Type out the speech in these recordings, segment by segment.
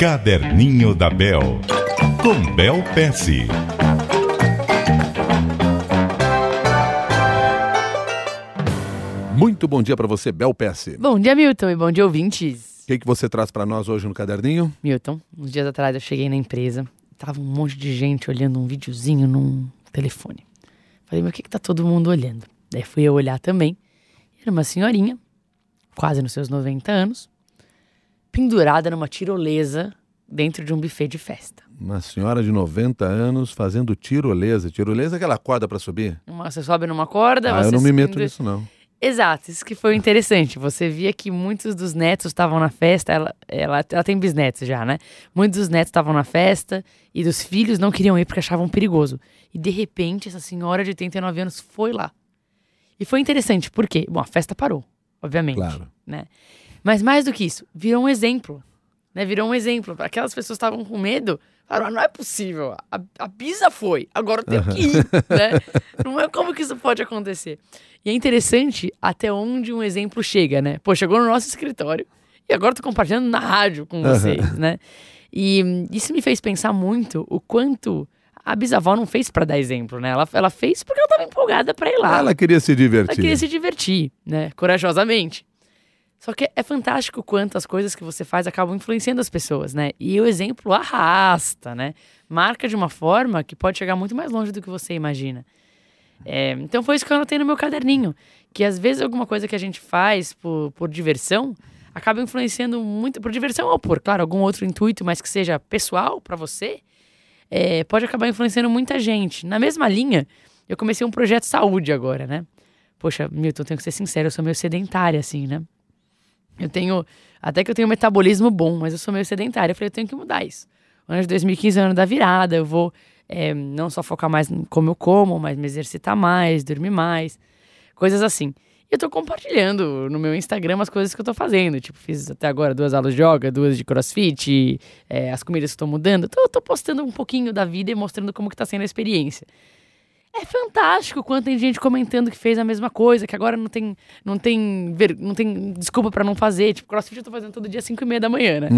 Caderninho da Bel, com Bel Pesce. Muito bom dia para você, Bel Pesce. Bom dia, Milton, e bom dia, ouvintes. O que, que você traz para nós hoje no caderninho? Milton, uns dias atrás eu cheguei na empresa, tava um monte de gente olhando um videozinho num telefone. Falei, mas o que, que tá todo mundo olhando? Daí fui eu olhar também. Era uma senhorinha, quase nos seus 90 anos, pendurada numa tirolesa dentro de um buffet de festa. Uma senhora de 90 anos fazendo tirolesa. Tirolesa é aquela corda para subir? Uma, você sobe numa corda, Ah, você eu não me meto pendura- nisso, não. Exato, isso que foi interessante. Você via que muitos dos netos estavam na festa, ela, ela, ela tem bisnetos já, né? Muitos dos netos estavam na festa e dos filhos não queriam ir porque achavam perigoso. E de repente, essa senhora de 89 anos foi lá. E foi interessante, por quê? Bom, a festa parou, obviamente. Claro. Né? Mas mais do que isso, virou um exemplo. Né? Virou um exemplo. Aquelas pessoas que estavam com medo, falaram, "Ah, não é possível. A, a Bisa foi, agora eu tenho que ir. né? Não é como que isso pode acontecer. E é interessante até onde um exemplo chega, né? Pô, chegou no nosso escritório e agora tô compartilhando na rádio com vocês, né? E isso me fez pensar muito o quanto a bisavó não fez pra dar exemplo, né? Ela, ela fez porque ela tava empolgada pra ir lá. Ela queria se divertir. Ela queria se divertir, né? Corajosamente. Só que é fantástico quanto as coisas que você faz acabam influenciando as pessoas, né? E o exemplo arrasta, né? Marca de uma forma que pode chegar muito mais longe do que você imagina. É, então foi isso que eu anotei no meu caderninho. Que às vezes alguma coisa que a gente faz por, por diversão acaba influenciando muito. Por diversão ou por, claro, algum outro intuito, mas que seja pessoal pra você, é, pode acabar influenciando muita gente. Na mesma linha, eu comecei um projeto saúde agora, né? Poxa, Milton, tenho que ser sincero, eu sou meio sedentária, assim, né? Eu tenho. Até que eu tenho um metabolismo bom, mas eu sou meio sedentária. Eu falei, eu tenho que mudar isso. O ano de 2015 é o ano da virada, eu vou é, não só focar mais como eu como, mas me exercitar mais, dormir mais, coisas assim. Eu tô compartilhando no meu Instagram as coisas que eu tô fazendo. Tipo, fiz até agora duas aulas de yoga, duas de crossfit, é, as comidas que tô mudando. Tô, tô postando um pouquinho da vida e mostrando como que tá sendo a experiência. É fantástico quanto tem gente comentando que fez a mesma coisa, que agora não tem, não tem, ver, não tem desculpa pra não fazer. Tipo, crossfit eu tô fazendo todo dia às 5 e meia da manhã, né?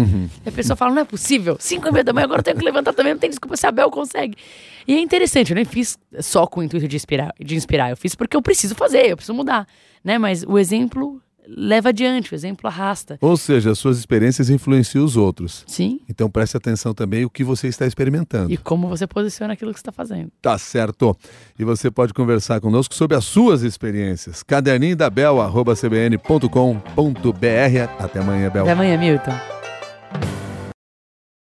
E a pessoa fala, não é possível, 5 e meia da manhã, agora eu tenho que levantar também, não tem desculpa se a Bel consegue. E é interessante, eu nem fiz só com o intuito de inspirar, de inspirar, eu fiz porque eu preciso fazer, eu preciso mudar, né? Mas o exemplo leva adiante, o exemplo arrasta. Ou seja, as suas experiências influenciam os outros. Sim. Então preste atenção também o que você está experimentando. E como você posiciona aquilo que você está fazendo. Tá certo. E você pode conversar conosco sobre as suas experiências. Caderninho da Bel, arroba cbn.com.br. Até amanhã, Bel. Até amanhã, Milton.